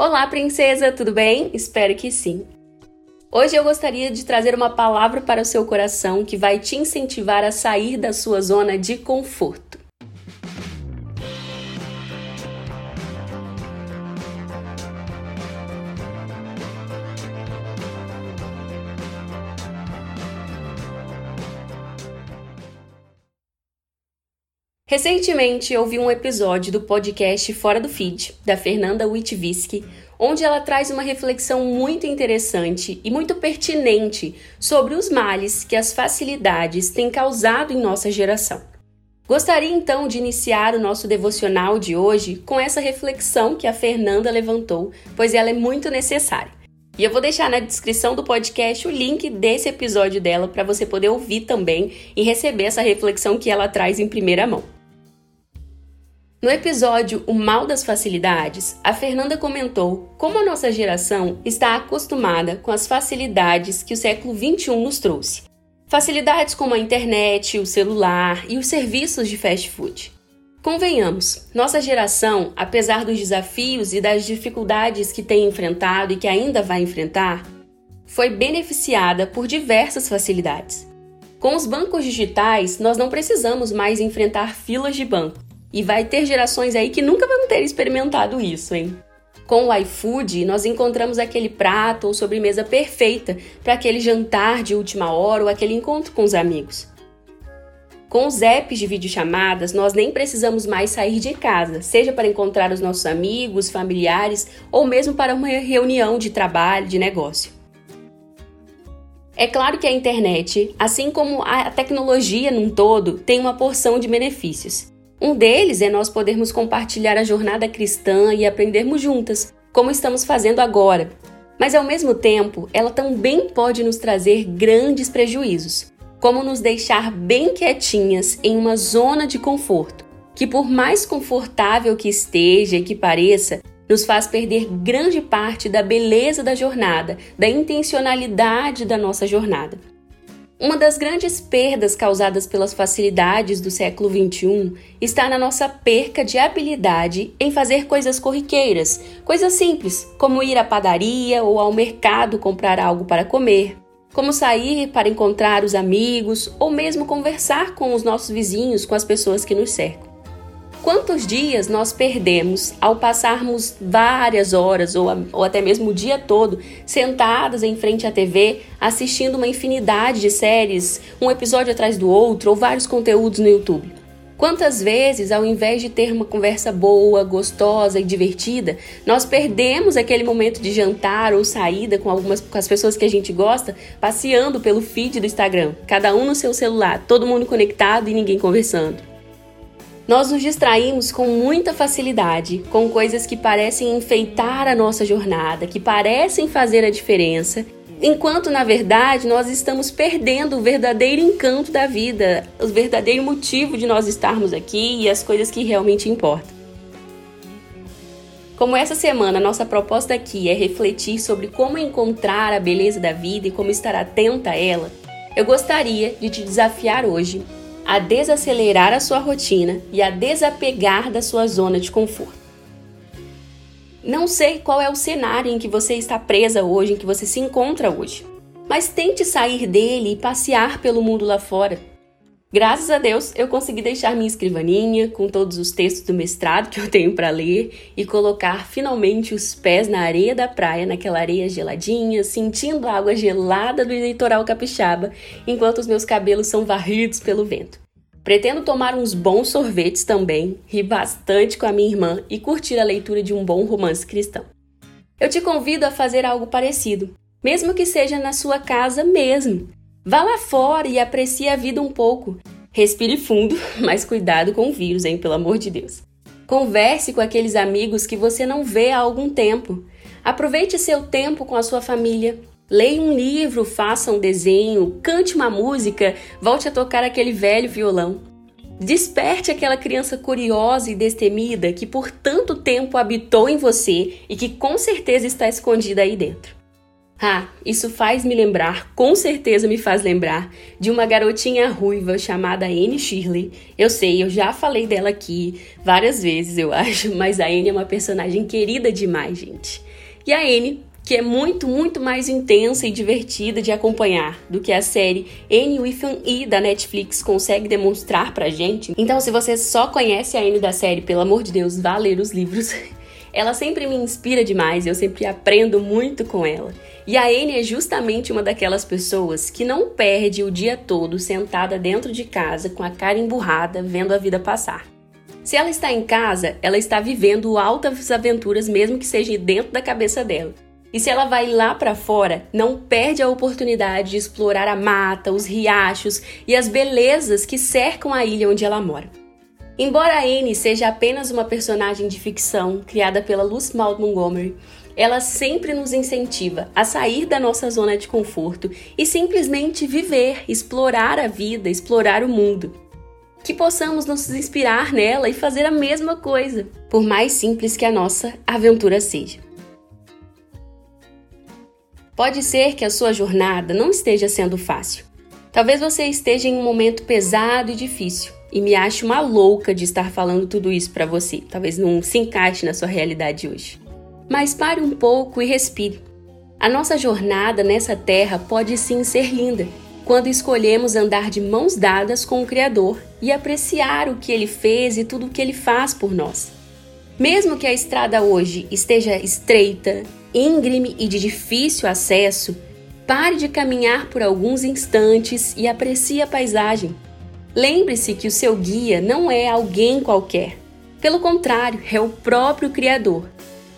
Olá, princesa, tudo bem? Espero que sim. Hoje eu gostaria de trazer uma palavra para o seu coração que vai te incentivar a sair da sua zona de conforto. Recentemente ouvi um episódio do podcast Fora do Feed, da Fernanda Witwiski, onde ela traz uma reflexão muito interessante e muito pertinente sobre os males que as facilidades têm causado em nossa geração. Gostaria então de iniciar o nosso devocional de hoje com essa reflexão que a Fernanda levantou, pois ela é muito necessária. E eu vou deixar na descrição do podcast o link desse episódio dela para você poder ouvir também e receber essa reflexão que ela traz em primeira mão. No episódio O Mal das Facilidades, a Fernanda comentou como a nossa geração está acostumada com as facilidades que o século XXI nos trouxe. Facilidades como a internet, o celular e os serviços de fast food. Convenhamos, nossa geração, apesar dos desafios e das dificuldades que tem enfrentado e que ainda vai enfrentar, foi beneficiada por diversas facilidades. Com os bancos digitais, nós não precisamos mais enfrentar filas de banco e vai ter gerações aí que nunca vão ter experimentado isso, hein? Com o iFood, nós encontramos aquele prato ou sobremesa perfeita para aquele jantar de última hora ou aquele encontro com os amigos. Com os apps de videochamadas, nós nem precisamos mais sair de casa, seja para encontrar os nossos amigos, familiares ou mesmo para uma reunião de trabalho, de negócio. É claro que a internet, assim como a tecnologia num todo, tem uma porção de benefícios. Um deles é nós podermos compartilhar a jornada cristã e aprendermos juntas, como estamos fazendo agora. Mas ao mesmo tempo, ela também pode nos trazer grandes prejuízos, como nos deixar bem quietinhas em uma zona de conforto, que por mais confortável que esteja e que pareça, nos faz perder grande parte da beleza da jornada, da intencionalidade da nossa jornada. Uma das grandes perdas causadas pelas facilidades do século XXI está na nossa perca de habilidade em fazer coisas corriqueiras, coisas simples, como ir à padaria ou ao mercado comprar algo para comer, como sair para encontrar os amigos ou mesmo conversar com os nossos vizinhos, com as pessoas que nos cercam. Quantos dias nós perdemos ao passarmos várias horas ou, ou até mesmo o dia todo sentadas em frente à TV assistindo uma infinidade de séries, um episódio atrás do outro ou vários conteúdos no YouTube? Quantas vezes, ao invés de ter uma conversa boa, gostosa e divertida, nós perdemos aquele momento de jantar ou saída com algumas com as pessoas que a gente gosta, passeando pelo feed do Instagram, cada um no seu celular, todo mundo conectado e ninguém conversando. Nós nos distraímos com muita facilidade com coisas que parecem enfeitar a nossa jornada, que parecem fazer a diferença, enquanto na verdade nós estamos perdendo o verdadeiro encanto da vida, o verdadeiro motivo de nós estarmos aqui e as coisas que realmente importam. Como essa semana nossa proposta aqui é refletir sobre como encontrar a beleza da vida e como estar atenta a ela, eu gostaria de te desafiar hoje a desacelerar a sua rotina e a desapegar da sua zona de conforto. Não sei qual é o cenário em que você está presa hoje, em que você se encontra hoje, mas tente sair dele e passear pelo mundo lá fora. Graças a Deus, eu consegui deixar minha escrivaninha com todos os textos do mestrado que eu tenho para ler e colocar finalmente os pés na areia da praia, naquela areia geladinha, sentindo a água gelada do litoral capixaba, enquanto os meus cabelos são varridos pelo vento. Pretendo tomar uns bons sorvetes também, rir bastante com a minha irmã e curtir a leitura de um bom romance cristão. Eu te convido a fazer algo parecido, mesmo que seja na sua casa mesmo. Vá lá fora e aprecie a vida um pouco. Respire fundo, mas cuidado com o vírus, hein, pelo amor de Deus. Converse com aqueles amigos que você não vê há algum tempo. Aproveite seu tempo com a sua família. Leia um livro, faça um desenho, cante uma música, volte a tocar aquele velho violão. Desperte aquela criança curiosa e destemida que por tanto tempo habitou em você e que com certeza está escondida aí dentro. Ah, isso faz me lembrar, com certeza me faz lembrar, de uma garotinha ruiva chamada Anne Shirley. Eu sei, eu já falei dela aqui várias vezes, eu acho, mas a Anne é uma personagem querida demais, gente. E a Anne, que é muito, muito mais intensa e divertida de acompanhar do que a série Anne with an E da Netflix consegue demonstrar pra gente. Então, se você só conhece a Anne da série, pelo amor de Deus, vá ler os livros. Ela sempre me inspira demais, eu sempre aprendo muito com ela. E a Anne é justamente uma daquelas pessoas que não perde o dia todo sentada dentro de casa com a cara emburrada, vendo a vida passar. Se ela está em casa, ela está vivendo altas aventuras, mesmo que seja dentro da cabeça dela. E se ela vai lá para fora, não perde a oportunidade de explorar a mata, os riachos e as belezas que cercam a ilha onde ela mora. Embora Anne seja apenas uma personagem de ficção criada pela Lucy Maud Montgomery, ela sempre nos incentiva a sair da nossa zona de conforto e simplesmente viver, explorar a vida, explorar o mundo. Que possamos nos inspirar nela e fazer a mesma coisa, por mais simples que a nossa aventura seja. Pode ser que a sua jornada não esteja sendo fácil. Talvez você esteja em um momento pesado e difícil e me ache uma louca de estar falando tudo isso para você. Talvez não se encaixe na sua realidade hoje. Mas pare um pouco e respire. A nossa jornada nessa terra pode sim ser linda quando escolhemos andar de mãos dadas com o Criador e apreciar o que ele fez e tudo o que ele faz por nós. Mesmo que a estrada hoje esteja estreita, íngreme e de difícil acesso, pare de caminhar por alguns instantes e aprecie a paisagem. Lembre-se que o seu guia não é alguém qualquer. Pelo contrário, é o próprio Criador.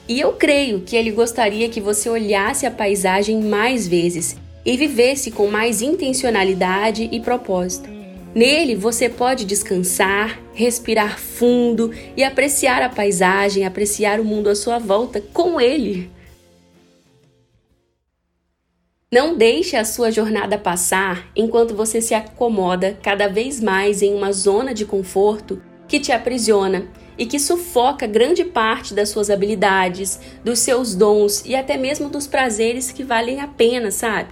E eu creio que ele gostaria que você olhasse a paisagem mais vezes e vivesse com mais intencionalidade e propósito. Nele você pode descansar, respirar fundo e apreciar a paisagem, apreciar o mundo à sua volta com ele. Não deixe a sua jornada passar enquanto você se acomoda cada vez mais em uma zona de conforto que te aprisiona e que sufoca grande parte das suas habilidades, dos seus dons e até mesmo dos prazeres que valem a pena, sabe?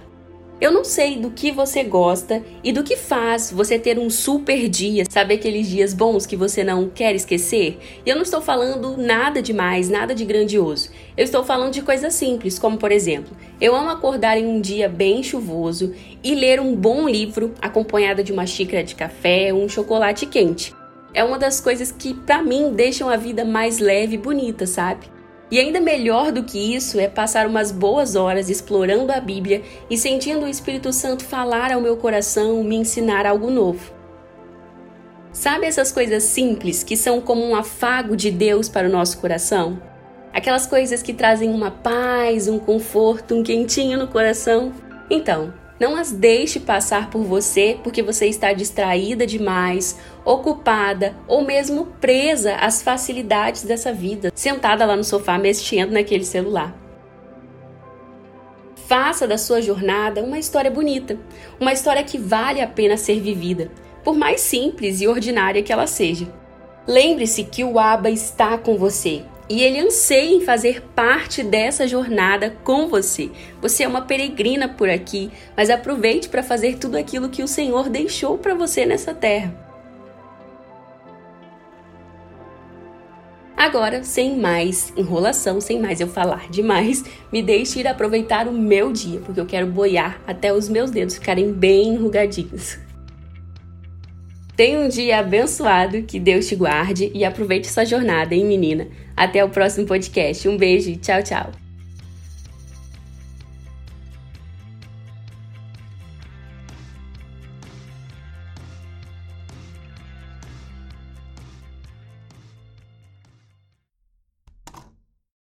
Eu não sei do que você gosta e do que faz você ter um super dia, sabe aqueles dias bons que você não quer esquecer? E eu não estou falando nada demais, nada de grandioso. Eu estou falando de coisas simples, como por exemplo, eu amo acordar em um dia bem chuvoso e ler um bom livro acompanhado de uma xícara de café ou um chocolate quente. É uma das coisas que para mim deixam a vida mais leve e bonita, sabe? E ainda melhor do que isso é passar umas boas horas explorando a Bíblia e sentindo o Espírito Santo falar ao meu coração, me ensinar algo novo. Sabe essas coisas simples que são como um afago de Deus para o nosso coração? Aquelas coisas que trazem uma paz, um conforto, um quentinho no coração? Então, não as deixe passar por você porque você está distraída demais, ocupada ou mesmo presa às facilidades dessa vida, sentada lá no sofá mexendo naquele celular. Faça da sua jornada uma história bonita, uma história que vale a pena ser vivida, por mais simples e ordinária que ela seja. Lembre-se que o Aba está com você e ele anseia em fazer parte dessa jornada com você. Você é uma peregrina por aqui, mas aproveite para fazer tudo aquilo que o Senhor deixou para você nessa terra. Agora, sem mais enrolação, sem mais eu falar demais, me deixe ir aproveitar o meu dia, porque eu quero boiar até os meus dedos ficarem bem enrugadinhos. Tenha um dia abençoado, que Deus te guarde e aproveite essa jornada, hein, menina? Até o próximo podcast. Um beijo e tchau, tchau.